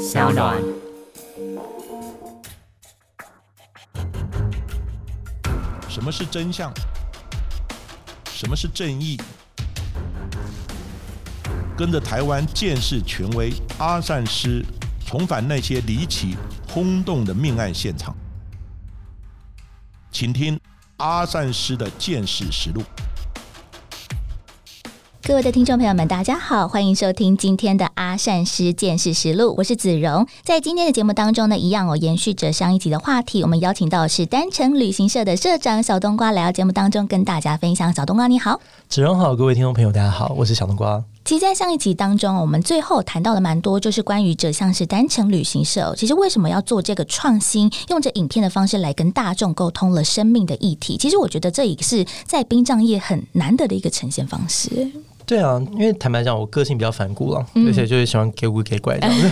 小暖。什么是真相？什么是正义？跟着台湾建士权威阿善师，重返那些离奇轰动的命案现场，请听阿善师的见识实录。各位的听众朋友们，大家好，欢迎收听今天的阿善师见识实录，我是子荣。在今天的节目当中呢，一样哦，延续着上一集的话题，我们邀请到的是单程旅行社的社长小冬瓜来到节目当中，跟大家分享。小冬瓜你好，子荣好，各位听众朋友大家好，我是小冬瓜。其实，在上一集当中，我们最后谈到了蛮多，就是关于这像是单程旅行社，其实为什么要做这个创新，用着影片的方式来跟大众沟通了生命的议题。其实，我觉得这也是在殡葬业很难得的一个呈现方式。对啊，因为坦白讲，我个性比较反骨了，而且就是喜欢给鬼给怪这样子。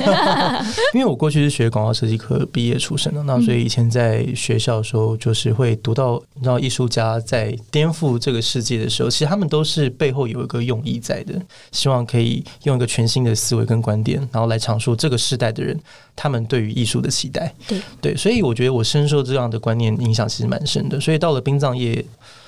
因为我过去是学广告设计科毕业出身的，那所以以前在学校的时候，就是会读到，你知道，艺术家在颠覆这个世界的时候，其实他们都是背后有一个用意在的，希望可以用一个全新的思维跟观点，然后来阐述这个时代的人他们对于艺术的期待。对对，所以我觉得我深受这样的观念影响，其实蛮深的。所以到了殡葬业。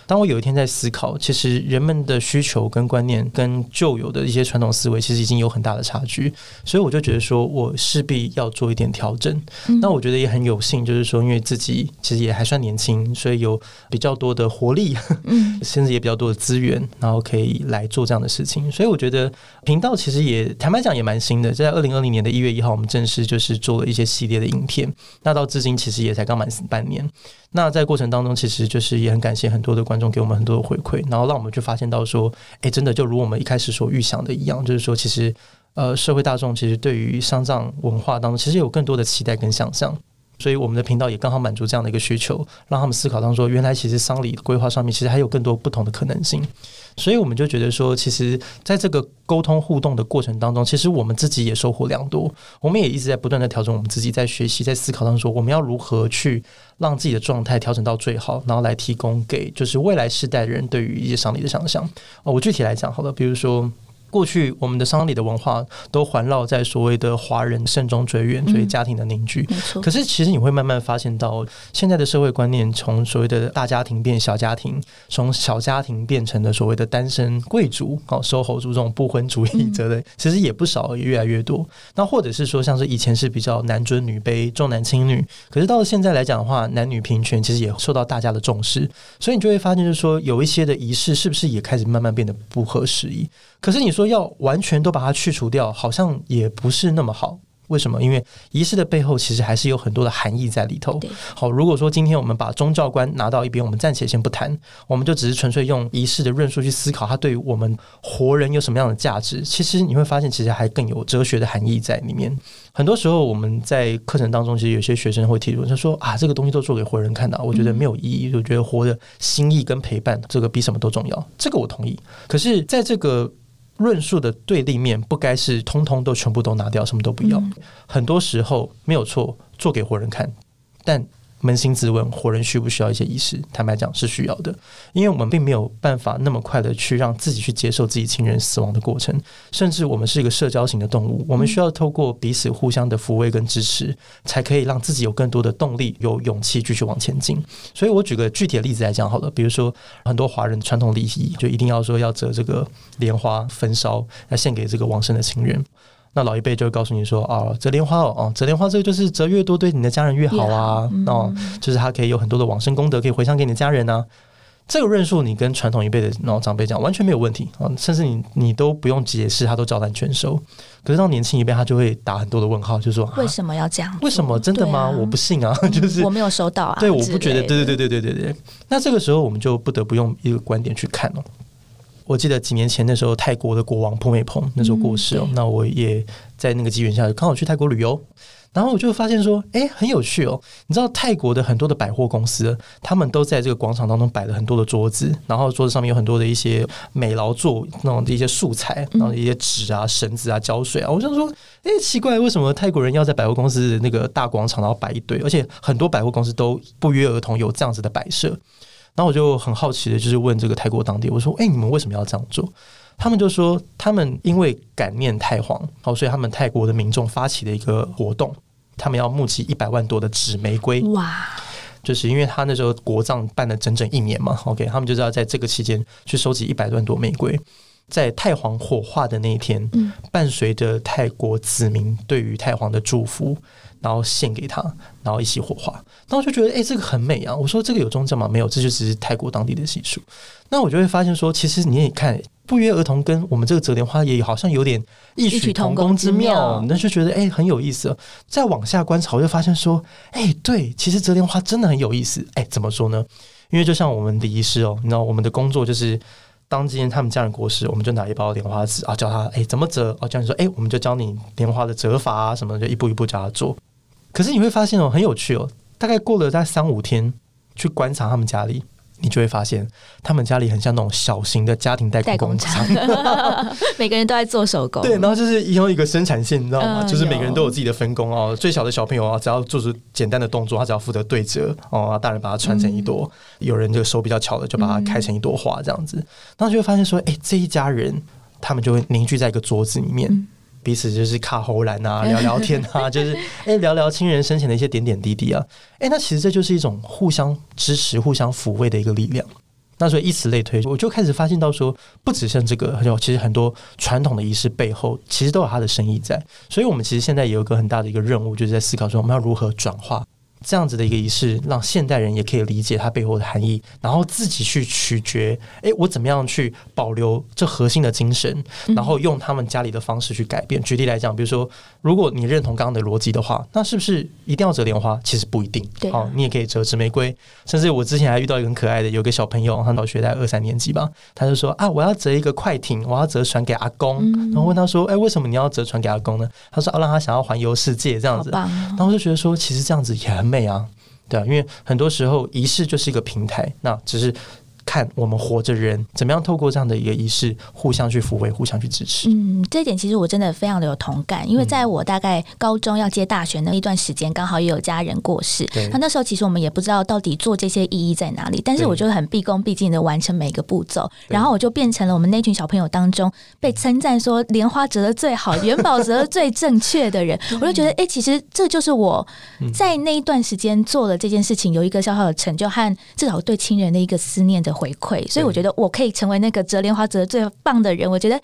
当我有一天在思考，其实人们的需求跟观念跟旧有的一些传统思维，其实已经有很大的差距，所以我就觉得说我势必要做一点调整。那我觉得也很有幸，就是说因为自己其实也还算年轻，所以有比较多的活力，嗯，甚至也比较多的资源，然后可以来做这样的事情。所以我觉得频道其实也坦白讲也蛮新的，在二零二零年的一月一号，我们正式就是做了一些系列的影片。那到至今其实也才刚满半年。那在过程当中，其实就是也很感谢很多的观众给我们很多的回馈，然后让我们去发现到说，哎，真的就如我们一开始所预想的一样，就是说，其实呃，社会大众其实对于丧葬文化当中，其实有更多的期待跟想象。所以我们的频道也刚好满足这样的一个需求，让他们思考当中说，原来其实丧礼的规划上面其实还有更多不同的可能性。所以我们就觉得说，其实在这个沟通互动的过程当中，其实我们自己也收获良多。我们也一直在不断的调整我们自己，在学习，在思考当中说，我们要如何去让自己的状态调整到最好，然后来提供给就是未来世代人对于一些丧礼的想象。哦，我具体来讲好了，比如说。过去我们的丧礼的文化都环绕在所谓的华人慎终追远，所以家庭的凝聚。没错。可是其实你会慢慢发现到，现在的社会观念从所谓的大家庭变小家庭，从小家庭变成了所谓的单身贵族，哦，收候族这种不婚主义者的，其实也不少，也越来越多。那或者是说，像是以前是比较男尊女卑、重男轻女，可是到了现在来讲的话，男女平权其实也受到大家的重视。所以你就会发现，就是说有一些的仪式是不是也开始慢慢变得不合时宜？可是你说要完全都把它去除掉，好像也不是那么好。为什么？因为仪式的背后其实还是有很多的含义在里头。好，如果说今天我们把宗教观拿到一边，我们暂且先不谈，我们就只是纯粹用仪式的论述去思考它对于我们活人有什么样的价值。其实你会发现，其实还更有哲学的含义在里面。很多时候我们在课程当中，其实有些学生会提出，他说啊，这个东西都做给活人看的，我觉得没有意义。我觉得活的心意跟陪伴，这个比什么都重要。这个我同意。可是，在这个论述的对立面不该是通通都全部都拿掉，什么都不要。很多时候没有错，做给活人看，但。扪心自问，活人需不需要一些仪式？坦白讲是需要的，因为我们并没有办法那么快的去让自己去接受自己亲人死亡的过程，甚至我们是一个社交型的动物，我们需要透过彼此互相的抚慰跟支持，才可以让自己有更多的动力、有勇气继续往前进。所以我举个具体的例子来讲好了，比如说很多华人传统礼仪，就一定要说要折这个莲花焚烧，来献给这个亡生的亲人。那老一辈就会告诉你说啊，折莲花哦，折莲花这个就是折越多，对你的家人越好啊，哦，就是它可以有很多的往生功德，可以回向给你的家人呢。这个论述你跟传统一辈的那种长辈讲完全没有问题啊，甚至你你都不用解释，他都照单全收。可是到年轻一辈，他就会打很多的问号，就说为什么要这样？为什么真的吗？我不信啊，就是我没有收到啊。对，我不觉得，对对对对对对对。那这个时候我们就不得不用一个观点去看哦。我记得几年前那时候，泰国的国王普美蓬那时候过世哦，那我也在那个机缘下刚好去泰国旅游，然后我就发现说，哎，很有趣哦。你知道泰国的很多的百货公司，他们都在这个广场当中摆了很多的桌子，然后桌子上面有很多的一些美劳作那种的一些素材，然后一些纸啊、绳子啊、胶水啊。我想说，哎，奇怪，为什么泰国人要在百货公司的那个大广场然后摆一堆？而且很多百货公司都不约而同有这样子的摆设。然后我就很好奇的，就是问这个泰国当地，我说：“哎，你们为什么要这样做？”他们就说，他们因为感念太皇，好，所以他们泰国的民众发起的一个活动，他们要募集一百万朵的纸玫瑰。哇，就是因为他那时候国葬办了整整一年嘛，OK，他们就是要在这个期间去收集一百万朵玫瑰，在太皇火化的那一天，嗯伴随着泰国子民对于太皇的祝福，然后献给他，然后一起火化。然后我就觉得，哎、这个很美啊！我说这个有宗教吗？没有，这就只是泰国当地的习俗。那我就会发现说，其实你也看。不约而同跟我们这个折莲花也好像有点异曲同工之妙，那就觉得哎、很有意思。再往下观察，我就发现说，哎、对，其实折莲花真的很有意思。哎、怎么说呢？因为就像我们的仪式哦，你知道我们的工作就是，当今天他们家人过世，我们就拿一包莲花纸啊，教他哎、怎么折哦，教你说哎、我们就教你莲花的折法啊什么的，就一步一步教他做。可是你会发现哦，很有趣哦，大概过了大概三五天，去观察他们家里。你就会发现，他们家里很像那种小型的家庭代工工厂，每个人都在做手工。对，然后就是一用一个生产线，你知道吗？嗯就是每个人都有自己的分工哦。最小的小朋友啊，只要做出简单的动作，他只要负责对折哦，大人把它穿成一朵，有人这个手比较巧的，就把它开成一朵花这样子。然后就会发现说，哎、这一家人他们就会凝聚在一个桌子里面。嗯彼此就是卡喉兰啊，聊聊天啊，就是哎、聊聊亲人生前的一些点点滴滴啊，哎、那其实这就是一种互相支持、互相抚慰的一个力量。那所以以此类推，我就开始发现到说，不只像这个，还有其实很多传统的仪式背后，其实都有它的深意在。所以我们其实现在也有一个很大的一个任务，就是在思考说，我们要如何转化这样子的一个仪式，让现代人也可以理解它背后的含义，然后自己去取决，哎，我怎么样去保留这核心的精神，然后用他们家里的方式去改变。举例来讲，比如说，如果你认同刚刚的逻辑的话，那是不是一定要折莲花？其实不一定。对啊好、你也可以折纸玫瑰。甚至我之前还遇到一个很可爱的，有个小朋友，他小学在二三年级吧，他就说啊，我要折一个快艇，我要折船给阿公。嗯然后问他说，哎、为什么你要折船给阿公呢？他说啊，让他想要环游世界这样子。然后我就觉得说，其实这样子也很美啊，对啊，因为很多时候仪式就是一个平台，那只是看我们活着人怎么样透过这样的一个仪式，互相去抚慰，互相去支持。嗯，这一点其实我真的非常的有同感，因为在我大概高中要接大学那一段时间，刚好也有家人过世对。那那时候其实我们也不知道到底做这些意义在哪里，但是我就很毕恭毕敬的完成每个步骤，然后我就变成了我们那群小朋友当中被称赞说莲花折的最好、元宝折的最正确的人。我就觉得，哎、其实这就是我嗯在那一段时间做了这件事情，有一个小小的成就和至少对亲人的一个思念的回馈，所以我觉得我可以成为那个折莲花折的最棒的人。我觉得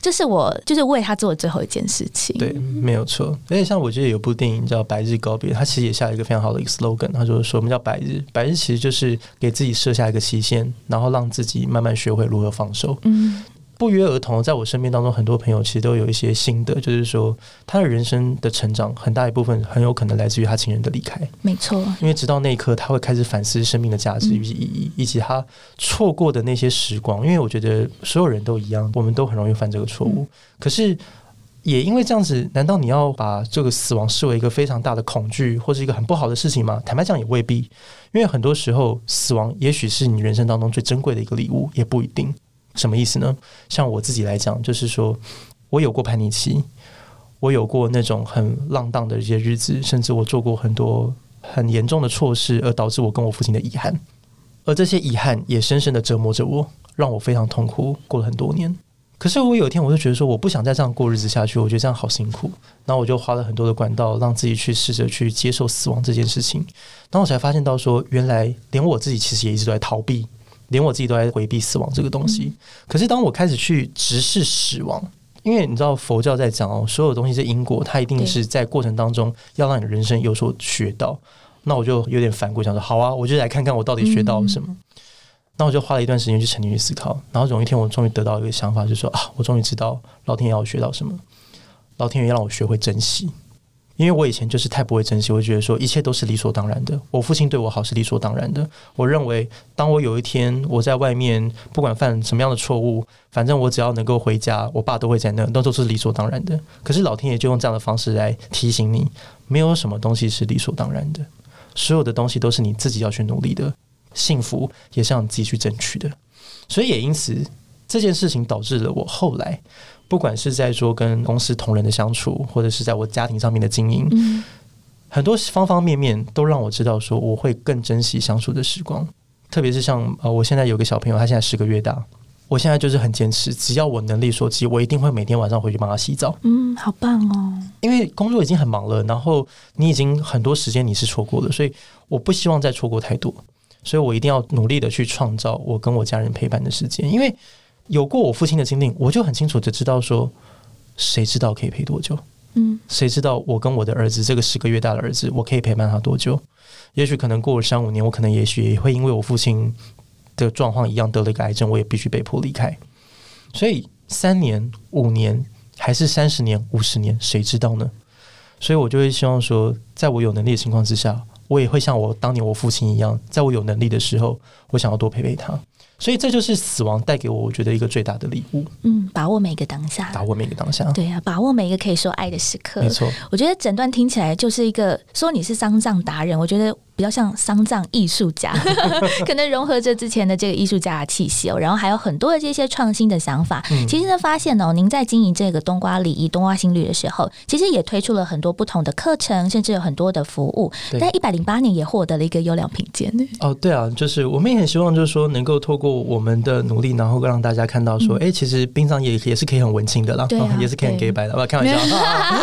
这是我就是为他做的最后一件事情。对，没有错。而且像我记得有部电影叫《白日告别》，他其实也下了一个非常好的一个 slogan，他就是说我们叫白日，白日其实就是给自己设下一个期限，然后让自己慢慢学会如何放手。嗯，不约而同，在我身边当中，很多朋友其实都有一些心得，就是说他的人生的成长很大一部分很有可能来自于他亲人的离开，没错。因为直到那一刻，他会开始反思生命的价值与意义，以及他错过的那些时光。因为我觉得所有人都一样，我们都很容易犯这个错误。可是也因为这样子，难道你要把这个死亡视为一个非常大的恐惧，或是一个很不好的事情吗？坦白讲，也未必。因为很多时候，死亡也许是你人生当中最珍贵的一个礼物，也不一定。什么意思呢？像我自己来讲，就是说我有过叛逆期，我有过那种很浪荡的一些日子，甚至我做过很多很严重的错事，而导致我跟我父亲的遗憾。而这些遗憾也深深的折磨着我，让我非常痛苦，过了很多年。可是我有一天，我就觉得说，我不想再这样过日子下去，我觉得这样好辛苦。然后我就花了很多的管道，让自己去试着去接受死亡这件事情。然后我才发现到说，原来连我自己其实也一直都在逃避，连我自己都在回避死亡这个东西。可是当我开始去直视死亡，因为你知道佛教在讲哦，所有东西是因果，它一定是在过程当中要让你的人生有所学到。那我就有点反过，想说好啊，我就来看看我到底学到了什么。那我就花了一段时间去沉浸去思考，然后有一天我终于得到一个想法，就是说啊，我终于知道老天爷要我学到什么，老天爷要让我学会珍惜。因为我以前就是太不会珍惜，我觉得说一切都是理所当然的。我父亲对我好是理所当然的。我认为，当我有一天我在外面不管犯什么样的错误，反正我只要能够回家，我爸都会在那，那都是理所当然的。可是老天爷就用这样的方式来提醒你，没有什么东西是理所当然的，所有的东西都是你自己要去努力的，幸福也是要你自己去争取的。所以也因此，这件事情导致了我后来。不管是在说跟公司同仁的相处，或者是在我家庭上面的经营，嗯很多方方面面都让我知道说我会更珍惜相处的时光。特别是像呃，我现在有个小朋友，他现在十个月大，我现在就是很坚持，只要我能力所及，我一定会每天晚上回去帮他洗澡。嗯，好棒哦！因为工作已经很忙了，然后你已经很多时间你是错过了，所以我不希望再错过太多，所以我一定要努力的去创造我跟我家人陪伴的时间。因为有过我父亲的经历，我就很清楚的知道说，谁知道可以陪多久？嗯，谁知道我跟我的儿子这个十个月大的儿子，我可以陪伴他多久？也许可能过了三五年，我可能也许也会因为我父亲。的状况一样得了一个癌症，我也必须被迫离开。所以三年、五年，还是三十年、五十年，谁知道呢？所以我就会希望说，在我有能力的情况之下，我也会像我当年我父亲一样，在我有能力的时候，我想要多陪陪他。所以这就是死亡带给我，我觉得一个最大的礼物。嗯，把握每个当下，把握每个当下。对啊，把握每一个可以说爱的时刻。没错，我觉得整段听起来就是一个说你是丧葬达人，我觉得。比较像丧葬艺术家，可能融合着之前的这个艺术家的气息哦，然后还有很多的这些创新的想法。其实呢，发现哦，您在经营这个冬瓜礼仪、冬瓜新旅的时候，其实也推出了很多不同的课程，甚至有很多的服务。在一百零八年也获得了一个优良评鉴。哦，对啊，就是我们也很希望，就是说能够透过我们的努力，然后让大家看到说，哎，其实殡葬也也是可以很文青的啦，也是可以很 gay 白的。开玩笑，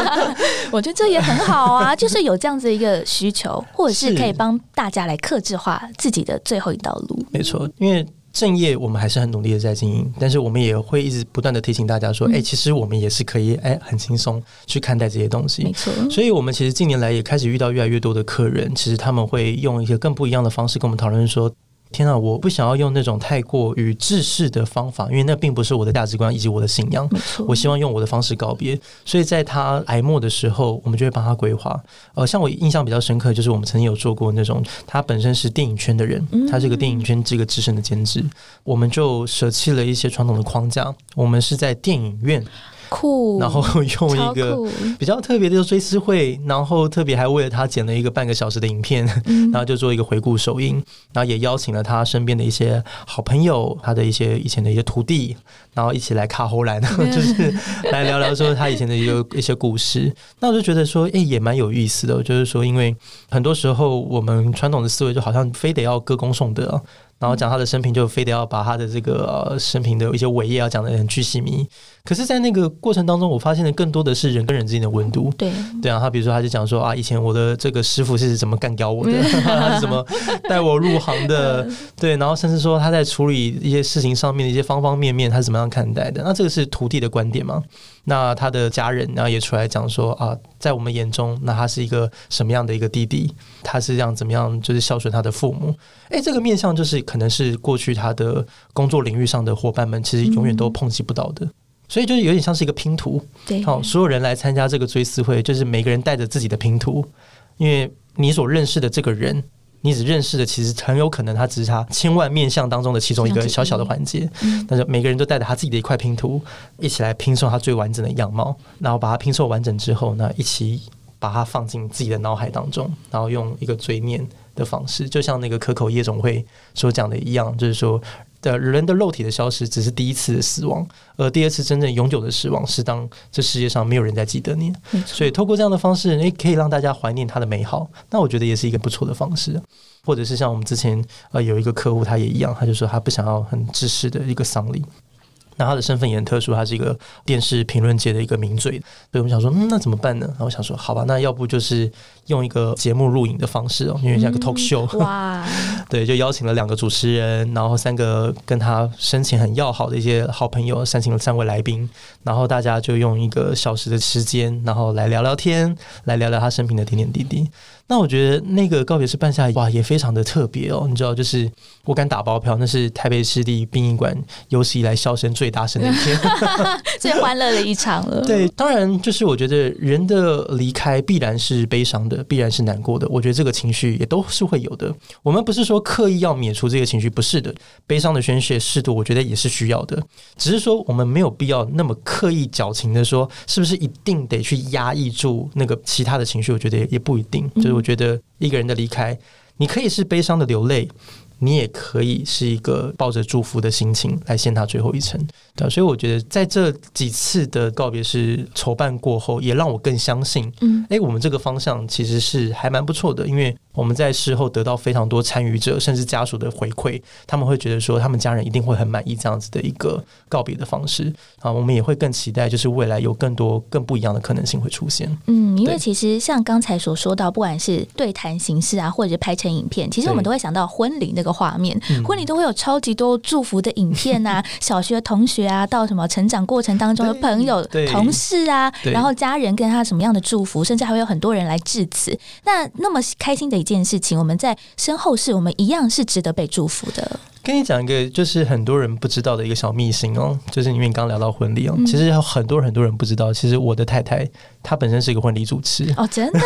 我觉得这也很好啊，就是有这样子一个需求，或者是可以帮。帮大家来克制化自己的最后一道路。没错，因为正业我们还是很努力的在经营，但是我们也会一直不断的提醒大家说，哎，其实我们也是可以，哎，很轻松去看待这些东西。没错，所以我们其实近年来也开始遇到越来越多的客人，其实他们会用一些更不一样的方式跟我们讨论说。天啊！我不想要用那种太过于制式的方法，因为那并不是我的价值观以及我的信仰。我希望用我的方式告别。所以在他挨末的时候，我们就会帮他规划。呃，像我印象比较深刻，就是我们曾经有做过那种，他本身是电影圈的人，他是个电影圈这个资深的监制，我们就舍弃了一些传统的框架，我们是在电影院。酷，然后用一个比较特别的追思会，然后特别还为了他剪了一个半个小时的影片，然后就做一个回顾首映，然后也邀请了他身边的一些好朋友，他的一些以前的一些徒弟，然后一起来卡后来，就是来聊聊说他以前的一个一些故事。那我就觉得说，哎，也蛮有意思的，就是说，因为很多时候我们传统的思维就好像非得要歌功颂德。然后讲他的生平，就非得要把他的这个生平的一些伟业要讲的很具细迷。可是，在那个过程当中，我发现的更多的是人跟人之间的温度。对对啊，他比如说，他就讲说啊，以前我的这个师傅是怎么干掉我的，他 是怎么带我入行的？对，然后甚至说他在处理一些事情上面的一些方方面面，他是怎么样看待的？那这个是徒弟的观点吗？那他的家人，然后也出来讲说啊，在我们眼中，那他是一个什么样的一个弟弟？他是这样怎么样，就是孝顺他的父母？诶，这个面相就是可能是过去他的工作领域上的伙伴们，其实永远都碰及不到的。所以就是有点像是一个拼图。对，好，所有人来参加这个追思会，就是每个人带着自己的拼图，因为你所认识的这个人。你只认识的，其实很有可能它只是他千万面相当中的其中一个小小的环节。但是每个人都带着他自己的一块拼图，一起来拼凑他最完整的样貌。然后把它拼凑完整之后，呢一起把它放进自己的脑海当中，然后用一个追念的方式，就像那个可口夜总会所讲的一样，就是说。的人的肉体的消失只是第一次的死亡，而第二次真正永久的死亡是当这世界上没有人在记得你。所以透过这样的方式，诶，可以让大家怀念他的美好。那我觉得也是一个不错的方式。或者是像我们之前呃有一个客户，他也一样，他就说他不想要很知识的一个丧礼。那他的身份也很特殊，他是一个电视评论界的一个名嘴，所以我们想说，嗯，那怎么办呢？然后我想说，好吧，那要不就是用一个节目录影的方式哦，因为像个 talk show，哇，对，就邀请了两个主持人，然后三个跟他生前很要好的一些好朋友，三请了三位来宾，然后大家就用一个小时的时间，然后来聊聊天，来聊聊他生平的点点滴滴。那我觉得那个告别式办下来，哇，也非常的特别哦。你知道，就是我敢打包票，那是台北市立殡仪馆有史以来笑声最大声的一天，最欢乐的一场了。对，当然就是我觉得人的离开必然是悲伤的，必然是难过的。我觉得这个情绪也都是会有的。我们不是说刻意要免除这个情绪，不是的。悲伤的宣泄适度，我觉得也是需要的。只是说我们没有必要那么刻意矫情的说，是不是一定得去压抑住那个其他的情绪？我觉得也不一定。就是。我觉得一个人的离开，你可以是悲伤的流泪，你也可以是一个抱着祝福的心情来献他最后一程。对，所以我觉得在这几次的告别式筹办过后，也让我更相信，嗯，哎，我们这个方向其实是还蛮不错的，因为我们在事后得到非常多参与者甚至家属的回馈，他们会觉得说他们家人一定会很满意这样子的一个告别的方式啊，我们也会更期待，就是未来有更多更不一样的可能性会出现。嗯，因为其实像刚才所说到，不管是对谈形式啊，或者是拍成影片，其实我们都会想到婚礼那个画面，婚礼都会有超级多祝福的影片啊，小学同学。啊，到什么成长过程当中的朋友、同事啊，然后家人跟他什么样的祝福，甚至还会有很多人来致辞。那那么开心的一件事情，我们在身后事，我们一样是值得被祝福的。跟你讲一个，就是很多人不知道的一个小秘辛哦，就是因为你刚聊到婚礼哦，其实有很多很多人不知道，其实我的太太她本身是一个婚礼主持。哦，真的？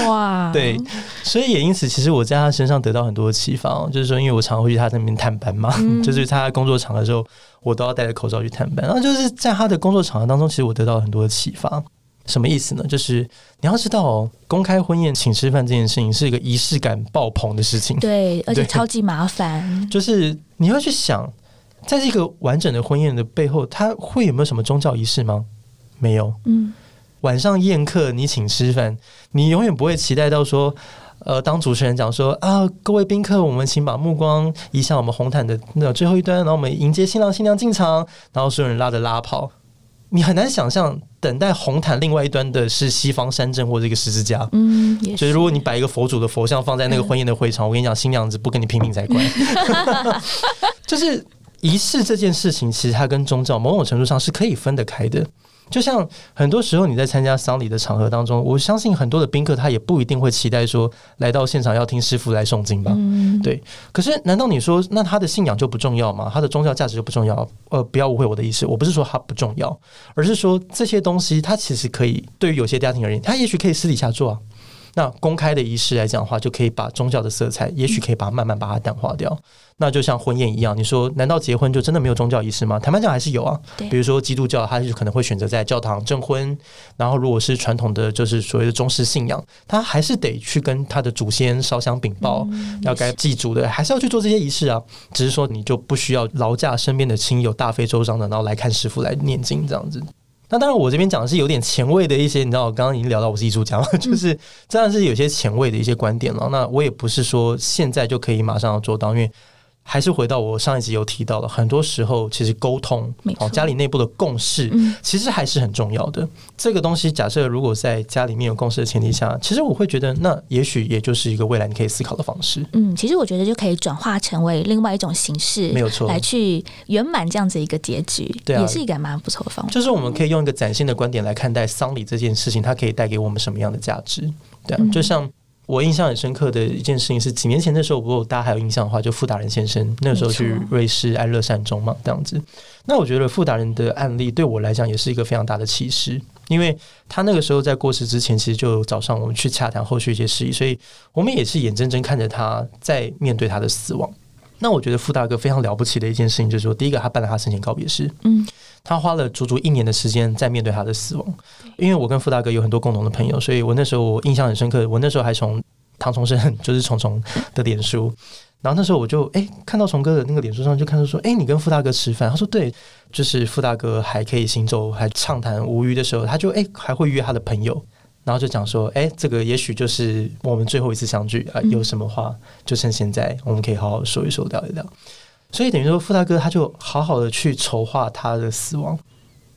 哇，对，所以也因此，其实我在她身上得到很多的启发哦，就是说，因为我常会去她那边探班嘛，就是她工作场的时候，我都要戴着口罩去探班，然后就是在她的工作场合当中，其实我得到很多的启发。什么意思呢？就是你要知道哦，公开婚宴请吃饭这件事情是一个仪式感爆棚的事情，对，而且超级麻烦。就是你要去想，在这个完整的婚宴的背后，它会有没有什么宗教仪式吗？没有。嗯，晚上宴客你请吃饭，你永远不会期待到说，呃，当主持人讲说啊，各位宾客，我们请把目光移向我们红毯的那最后一端，然后我们迎接新郎新娘进场，然后所有人拉着拉跑。你很难想象，等待红毯另外一端的是西方山镇或者一个十字架。嗯，所以如果你摆一个佛祖的佛像放在那个婚宴的会场，我跟你讲，新娘子不跟你拼命才怪。就是仪式这件事情，其实它跟宗教某种程度上是可以分得开的。就像很多时候你在参加丧礼的场合当中，我相信很多的宾客他也不一定会期待说来到现场要听师傅来诵经吧？对。可是难道你说那他的信仰就不重要吗？他的宗教价值就不重要？呃，不要误会我的意思，我不是说他不重要，而是说这些东西他其实可以对于有些家庭而言，他也许可以私底下做啊。那公开的仪式来讲的话，就可以把宗教的色彩，也许可以把它慢慢把它淡化掉。那就像婚宴一样，你说难道结婚就真的没有宗教仪式吗？坦白讲还是有啊。比如说基督教，他就可能会选择在教堂证婚。然后如果是传统的，就是所谓的中式信仰，他还是得去跟他的祖先烧香禀报，要该祭祖的，还是要去做这些仪式啊。只是说你就不需要劳驾身边的亲友大费周章的，然后来看师傅来念经这样子。那当然，我这边讲的是有点前卫的一些，你知道，我刚刚已经聊到我是艺术家，就是真的是有些前卫的一些观点了。那我也不是说现在就可以马上要做到，因为。还是回到我上一集有提到的，很多时候其实沟通，哦，家里内部的共识，其实还是很重要的。这个东西，假设如果在家里面有共识的前提下，其实我会觉得，那也许也就是一个未来你可以思考的方式。嗯，其实我觉得就可以转化成为另外一种形式，没有错，来去圆满这样子一个结局，对，也是一个蛮不错的方法。就是我们可以用一个崭新的观点来看待丧礼这件事情，它可以带给我们什么样的价值？对啊，就像。我印象很深刻的一件事情是几年前的时候，如果大家还有印象的话，就傅达人先生那时候去瑞士安乐善终嘛，这样子。那我觉得傅达人的案例对我来讲也是一个非常大的启示，因为他那个时候在过世之前，其实就早上我们去洽谈后续一些事宜，所以我们也是眼睁睁看着他在面对他的死亡。那我觉得傅大哥非常了不起的一件事情，就是说，第一个他办了他生前告别式，嗯，他花了足足一年的时间在面对他的死亡。因为我跟傅大哥有很多共同的朋友，所以我那时候我印象很深刻。我那时候还从唐崇生，就是虫虫的脸书，然后那时候我就哎看到虫哥的那个脸书上就看到说，哎，你跟傅大哥吃饭？他说对，就是傅大哥还可以行走，还畅谈无余的时候，他就哎还会约他的朋友。然后就讲说，哎，这个也许就是我们最后一次相聚啊，有什么话就趁现在，我们可以好好说一说，聊一聊。所以等于说，傅大哥他就好好的去筹划他的死亡。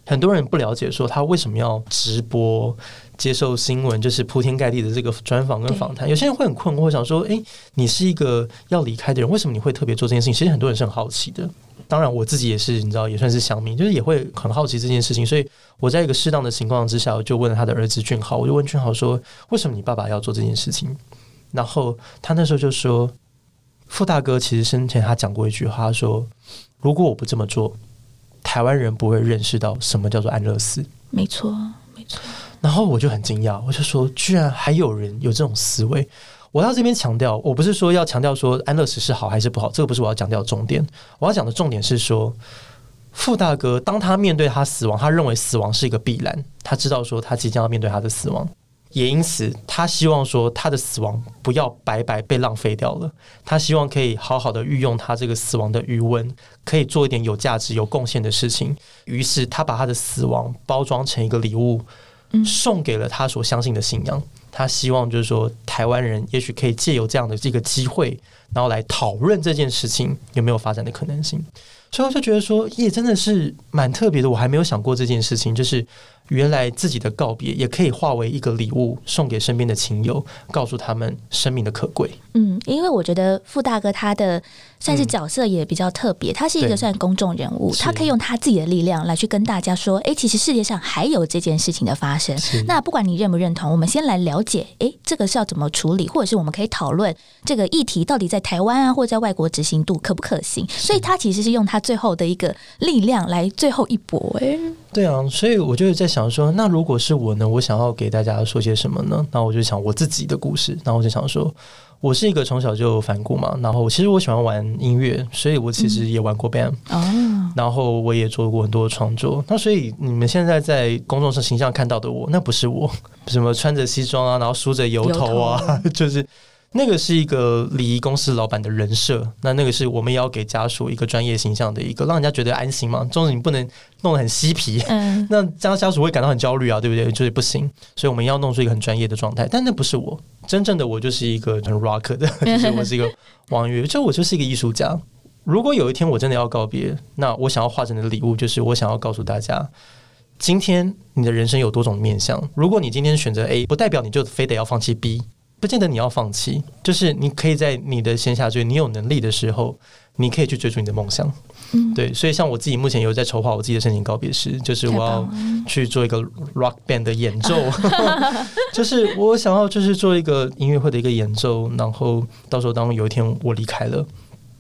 很多人不了解说他为什么要直播接受新闻，就是铺天盖地的这个专访跟访谈。有些人会很困惑，想说，哎，你是一个要离开的人，为什么你会特别做这件事情？其实很多人是很好奇的。当然，我自己也是，你知道，也算是乡民，就是也会很好奇这件事情。所以我在一个适当的情况之下，我就问了他的儿子俊豪，我就问俊豪说：“为什么你爸爸要做这件事情？”然后他那时候就说：“傅大哥其实生前他讲过一句话，说如果我不这么做，台湾人不会认识到什么叫做安乐死。”没错，没错。然后我就很惊讶，我就说：“居然还有人有这种思维。”我要这边强调，我不是说要强调说安乐死是好还是不好，这个不是我要强调的重点。我要讲的重点是说，傅大哥当他面对他死亡，他认为死亡是一个必然，他知道说他即将要面对他的死亡，也因此，他希望说他的死亡不要白白被浪费掉了。他希望可以好好的运用他这个死亡的余温，可以做一点有价值、有贡献的事情。于是，他把他的死亡包装成一个礼物，送给了他所相信的信仰。他希望就是说，台湾人也许可以借由这样的这个机会，然后来讨论这件事情有没有发展的可能性。所以，我就觉得说，也真的是蛮特别的。我还没有想过这件事情，就是。原来自己的告别也可以化为一个礼物，送给身边的亲友，告诉他们生命的可贵。嗯，因为我觉得傅大哥他的算是角色也比较特别，他是一个算公众人物，他可以用他自己的力量来去跟大家说：“哎，其实世界上还有这件事情的发生。”那不管你认不认同，我们先来了解，哎，这个是要怎么处理，或者是我们可以讨论这个议题到底在台湾啊，或者在外国执行度可不可行？所以他其实是用他最后的一个力量来最后一搏。哎，对啊，所以我就在想说，那如果是我呢？我想要给大家说些什么呢？那我就想我自己的故事，然后我就想说。我是一个从小就反骨嘛，然后其实我喜欢玩音乐，所以我其实也玩过 band，哦，然后我也做过很多创作。那所以你们现在在公众上形象看到的我，那不是我，什么穿着西装啊，然后梳着油头啊，就是。那个是一个礼仪公司老板的人设，那那个是我们也要给家属一个专业形象的一个，让人家觉得安心嘛。总之你不能弄得很嬉皮，嗯，那这样家属会感到很焦虑啊，对不对？就是不行，所以我们要弄出一个很专业的状态。但那不是我，真正的我就是一个很 rock 的，就是我是一个王月，就我就是一个艺术家。如果有一天我真的要告别，那我想要化成的礼物就是我想要告诉大家，今天你的人生有多种面相。如果你今天选择 A，不代表你就非得要放弃 B。不见得你要放弃，就是你可以在你的线下追，你有能力的时候，你可以去追逐你的梦想。嗯，对，所以像我自己目前有在筹划我自己的申请告别式，就是我要去做一个 rock band 的演奏，就是我想要就是做一个音乐会的一个演奏，然后到时候当有一天我离开了，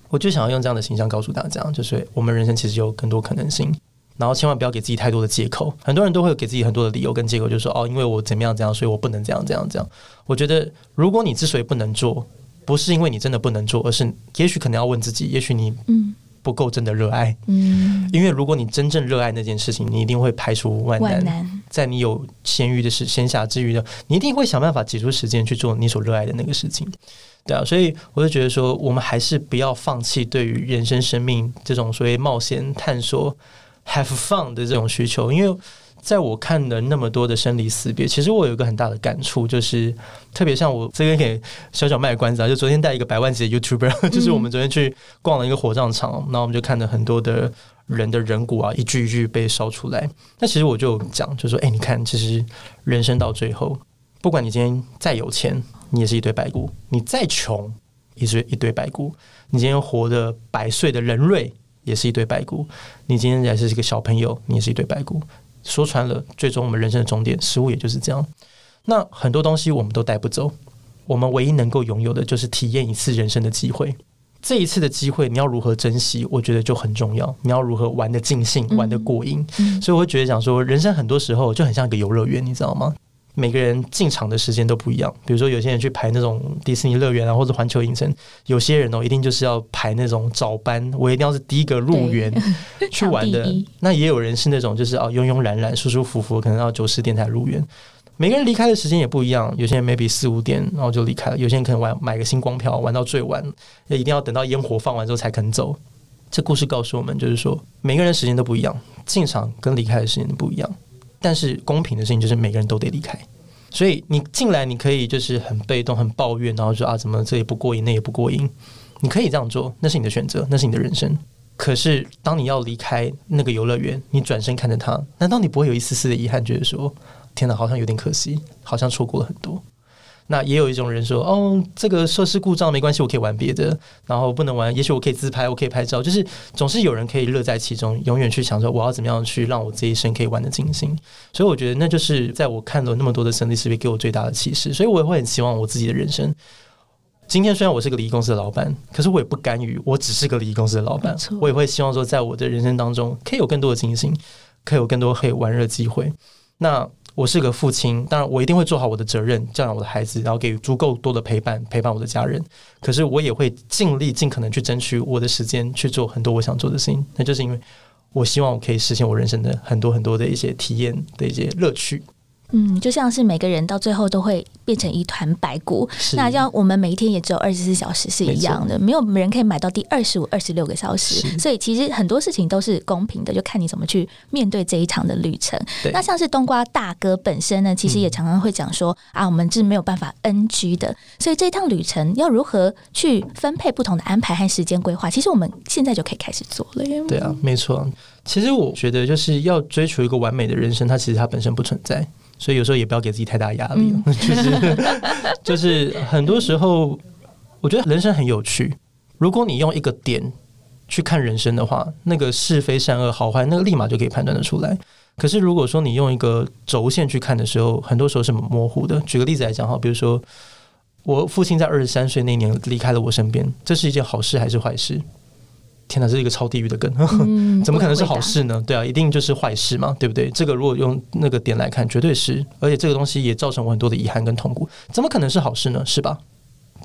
我就想要用这样的形象告诉大家，就是我们人生其实有更多可能性。然后千万不要给自己太多的借口，很多人都会给自己很多的理由跟借口，就是说哦，因为我怎么样怎样，所以我不能这样这样这样。我觉得，如果你之所以不能做，不是因为你真的不能做，而是也许可能要问自己，也许你不够真的热爱。嗯，因为如果你真正热爱那件事情，你一定会排除万难，在你有闲余的时闲暇之余的，你一定会想办法挤出时间去做你所热爱的那个事情。对啊，所以我就觉得说，我们还是不要放弃对于人生、生命这种所谓冒险探索。Have fun 的这种需求，因为在我看的那么多的生离死别，其实我有一个很大的感触，就是特别像我这边给小小卖关子啊，就昨天带一个百万级的 YouTuber，就是我们昨天去逛了一个火葬场，然后我们就看到很多的人的人骨啊，一具一具被烧出来。那其实我就讲，就说，哎，你看，其实人生到最后，不管你今天再有钱，你也是一堆白骨；你再穷，也是一堆白骨；你今天活的百岁的人瑞。也是一堆白骨。你今天还是一个小朋友，你也是一堆白骨。说穿了，最终我们人生的终点，食物也就是这样。那很多东西我们都带不走，我们唯一能够拥有的就是体验一次人生的机会。这一次的机会，你要如何珍惜？我觉得就很重要。你要如何玩的尽兴，玩的过瘾？所以我会觉得讲说，人生很多时候就很像一个游乐园，你知道吗？每个人进场的时间都不一样，比如说有些人去排那种迪士尼乐园啊，或者环球影城，有些人哦一定就是要排那种早班，我一定要是第一个入园 去玩的。那也有人是那种就是哦慵慵懒懒、舒舒服服，可能要九十点才入园。每个人离开的时间也不一样，有些人 maybe 四五点然后就离开了，有些人可能玩买个星光票玩到最晚，那一定要等到烟火放完之后才肯走。这故事告诉我们，就是说每个人时间都不一样，进场跟离开的时间都不一样。但是公平的事情就是每个人都得离开，所以你进来你可以就是很被动、很抱怨，然后说啊，怎么这也不过瘾，那也不过瘾。你可以这样做，那是你的选择，那是你的人生。可是当你要离开那个游乐园，你转身看着他，难道你不会有一丝丝的遗憾，觉得说天哪，好像有点可惜，好像错过了很多。那也有一种人说，哦，这个设施故障没关系，我可以玩别的。然后不能玩，也许我可以自拍，我可以拍照，就是总是有人可以乐在其中，永远去想说我要怎么样去让我这一生可以玩的尽兴。所以我觉得那就是在我看了那么多的生离死别，给我最大的启示。所以我也会很希望我自己的人生。今天虽然我是个礼仪公司的老板，可是我也不甘于我只是个礼仪公司的老板。我也会希望说，在我的人生当中，可以有更多的尽兴，可以有更多可以玩乐机会。那。我是个父亲，当然我一定会做好我的责任，教养我的孩子，然后给予足够多的陪伴，陪伴我的家人。可是我也会尽力、尽可能去争取我的时间，去做很多我想做的事情。那就是因为我希望我可以实现我人生的很多很多的一些体验的一些乐趣。嗯，就像是每个人到最后都会变成一团白骨，那像我们每一天也只有二十四小时是一样的，没有人可以买到第二十五、二十六个小时，所以其实很多事情都是公平的，就看你怎么去面对这一场的旅程。那像是冬瓜大哥本身呢，其实也常常会讲说、啊，我们是没有办法 NG 的，所以这一趟旅程要如何去分配不同的安排和时间规划，其实我们现在就可以开始做了耶。对啊，没错。其实我觉得就是要追求一个完美的人生，它其实它本身不存在，所以有时候也不要给自己太大压力。就是就是很多时候，我觉得人生很有趣。如果你用一个点去看人生的话，那个是非善恶好坏，那个立马就可以判断得出来。可是如果说你用一个轴线去看的时候，很多时候是模糊的。举个例子来讲哈，比如说我父亲在二十三岁那年离开了我身边，这是一件好事还是坏事？天哪，这是一个超地狱的梗，嗯怎么可能是好事呢？对啊，一定就是坏事嘛，对不对？这个如果用那个点来看，绝对是，而且这个东西也造成我很多的遗憾跟痛苦，怎么可能是好事呢？是吧？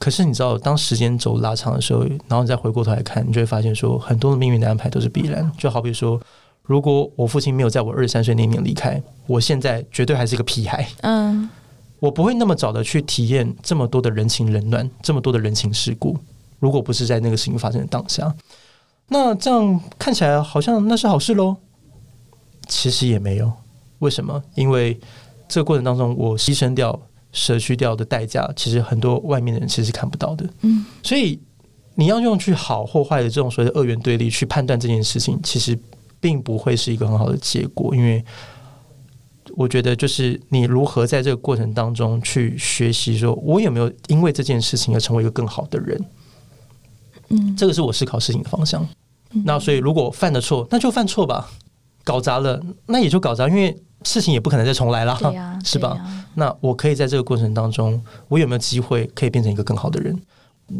可是你知道，当时间轴拉长的时候，然后你再回过头来看，你就会发现说，很多的命运的安排都是必然。就好比说，如果我父亲没有在我二十三岁那年离开，我现在绝对还是一个屁孩。嗯我不会那么早的去体验这么多的人情冷暖，这么多的人情世故。如果不是在那个事情发生的当下，那这样看起来好像那是好事喽。其实也没有，为什么？因为这个过程当中，我牺牲掉、舍去掉的代价，其实很多外面的人其实是看不到的。嗯，所以你要用去好或坏的这种所谓的二元对立去判断这件事情，其实并不会是一个很好的结果，因为我觉得就是你如何在这个过程当中去学习，说我有没有因为这件事情而成为一个更好的人，嗯这个是我思考事情的方向。那所以如果犯的错，那就犯错吧，搞砸了那也就搞砸，因为事情也不可能再重来了，啊、是吧？那我可以在这个过程当中，我有没有机会可以变成一个更好的人？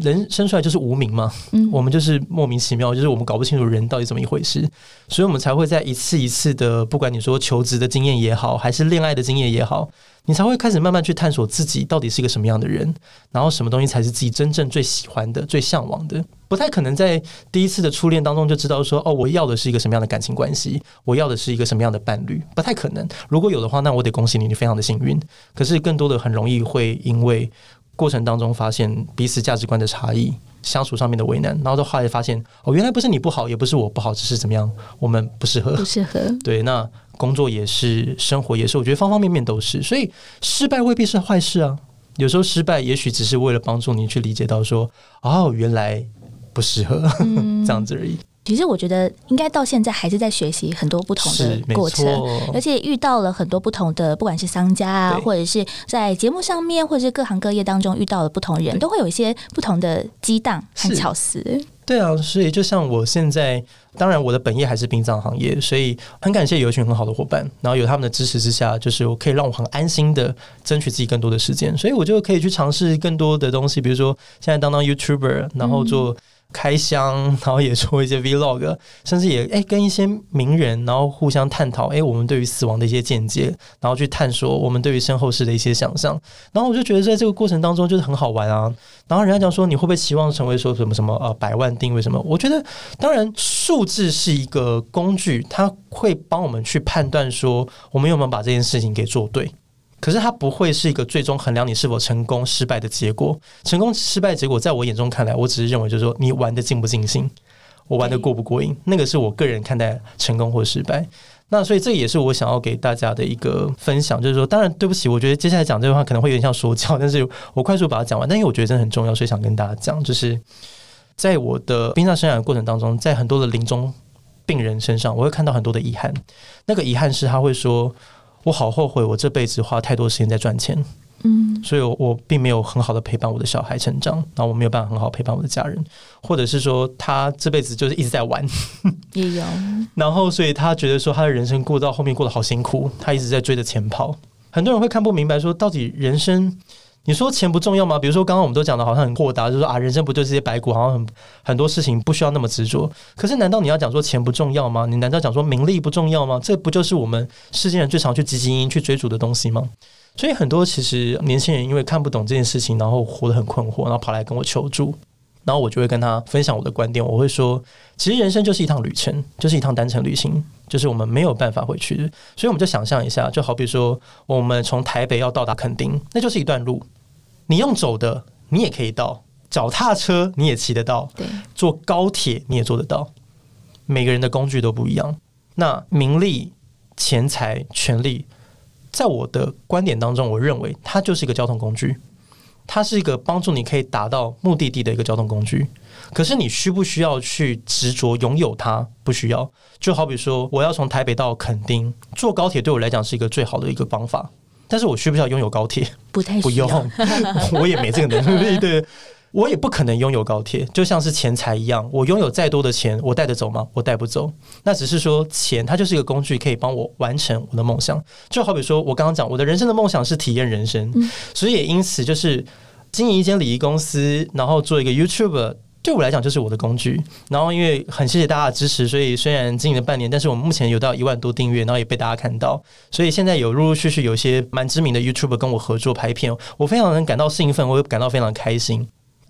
人生出来就是无名嘛，嗯我们就是莫名其妙，就是我们搞不清楚人到底怎么一回事，所以我们才会在一次一次的，不管你说求职的经验也好，还是恋爱的经验也好，你才会开始慢慢去探索自己到底是一个什么样的人，然后什么东西才是自己真正最喜欢的、最向往的。不太可能在第一次的初恋当中就知道说，哦，我要的是一个什么样的感情关系，我要的是一个什么样的伴侣，不太可能。如果有的话，那我得恭喜你，你非常的幸运。可是更多的很容易会因为过程当中发现彼此价值观的差异。相处上面的为难，然后到后来发现，哦，原来不是你不好，也不是我不好，只是怎么样，我们不适合不。适合。对，那工作也是，生活也是，我觉得方方面面都是，所以失败未必是坏事啊。有时候失败也许只是为了帮助你去理解到说，哦，原来不适合、这样子而已。其实我觉得应该到现在还是在学习很多不同的过程，而且遇到了很多不同的，不管是商家啊，或者是在节目上面，或者是各行各业当中遇到了不同人，都会有一些不同的激荡和巧思。对啊，所以就像我现在，当然我的本业还是殡葬行业，所以很感谢有一群很好的伙伴，然后有他们的支持之下，就是我可以让我很安心的争取自己更多的时间，所以我就可以去尝试更多的东西，比如说现在当当 YouTuber，然后做。开箱，然后也做一些 Vlog，甚至也哎跟一些名人，然后互相探讨哎我们对于死亡的一些见解，然后去探索我们对于身后事的一些想象。然后我就觉得在这个过程当中就是很好玩啊。然后人家讲说你会不会期望成为说什么什么呃百万定位什么？我觉得当然数字是一个工具，它会帮我们去判断说我们有没有把这件事情给做对。可是它不会是一个最终衡量你是否成功失败的结果。成功失败的结果，在我眼中看来，我只是认为就是说你玩的尽不尽兴，我玩的过不过瘾，那个是我个人看待成功或失败。那所以这也是我想要给大家的一个分享，就是说，当然对不起，我觉得接下来讲这句话可能会有点像说教，但是我快速把它讲完。但因为我觉得真的很重要，所以想跟大家讲，就是在我的殡葬生涯的过程当中，在很多的临终病人身上，我会看到很多的遗憾。那个遗憾是他会说。我好后悔，我这辈子花太多时间在赚钱，嗯，所以我我并没有很好的陪伴我的小孩成长，然后我没有办法很好陪伴我的家人，或者是说他这辈子就是一直在玩，也有，然后所以他觉得说他的人生过到后面过得好辛苦，他一直在追着钱跑。很多人会看不明白，说到底人生，你说钱不重要吗？比如说刚刚我们都讲的好像很豁达，就是说啊，人生不就是些白骨，好像很很多事情不需要那么执着。可是难道你要讲说钱不重要吗？你难道讲说名利不重要吗？这不就是我们世间人最常去汲汲营营去追逐的东西吗？所以很多其实年轻人因为看不懂这件事情，然后活得很困惑，然后跑来跟我求助。然后我就会跟他分享我的观点，我会说，其实人生就是一趟旅程，就是一趟单程旅行，就是我们没有办法回去。所以我们就想象一下，就好比说，我们从台北要到达垦丁，那就是一段路，你用走的，你也可以到；脚踏车你也骑得到，对，坐高铁你也做得到。每个人的工具都不一样。那名利、钱财、权利，在我的观点当中，我认为它就是一个交通工具。它是一个帮助你可以达到目的地的一个交通工具，可是你需不需要去执着拥有它？不需要。就好比说，我要从台北到垦丁，坐高铁对我来讲是一个最好的一个方法。但是我需不需要拥有高铁？不太不用，我也没这个能力。对，我也不可能拥有高铁，就像是钱财一样，我拥有再多的钱，我带得走吗？我带不走。那只是说，钱它就是一个工具，可以帮我完成我的梦想。就好比说，我刚刚讲，我的人生的梦想是体验人生，所以也因此就是经营一间礼仪公司，然后做一个 YouTube。对我来讲就是我的工具，然后因为很谢谢大家的支持，所以虽然经营了半年，但是我们目前有到一万多订阅，然后也被大家看到，所以现在有陆陆续续有一些蛮知名的 YouTube 跟我合作拍片，我非常能感到兴奋，我也感到非常开心。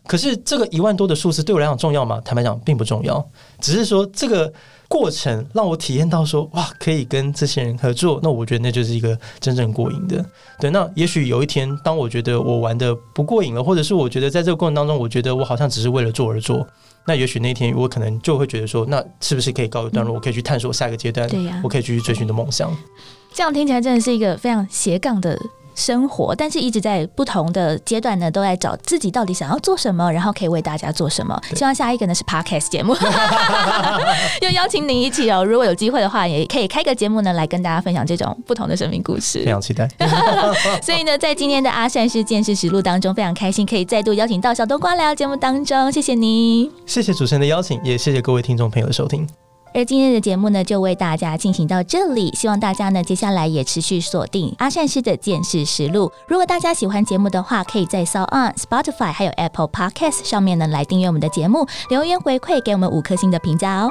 可是这个一万多的数字对我来讲重要吗？坦白讲并不重要，只是说这个过程让我体验到说哇，可以跟这些人合作，那我觉得那就是一个真正过瘾的。对，那也许有一天，当我觉得我玩的不过瘾了，或者是我觉得在这个过程当中，我觉得我好像只是为了做而做，那也许那天我可能就会觉得说，那是不是可以告一段落？我可以去探索下一个阶段，对呀我可以继续追寻的梦想。这样听起来真的是一个非常斜杠的生活，但是一直在不同的阶段呢，都在找自己到底想要做什么，然后可以为大家做什么。希望下一个呢是 podcast 节目，又邀请您一起哦。如果有机会的话，也可以开个节目呢，来跟大家分享这种不同的生命故事非。常期待。所以呢，在今天的阿善是见识实录当中，非常开心可以再度邀请到小冬瓜来到节目当中，谢谢你。谢谢主持人的邀请，也谢谢各位听众朋友的收听。而今天的节目呢，就为大家进行到这里。希望大家呢，接下来也持续锁定阿善师的见识实录。如果大家喜欢节目的话，可以在 s o On、Spotify 还有 Apple Podcast 上面呢来订阅我们的节目，留言回馈给我们五颗星的评价哦。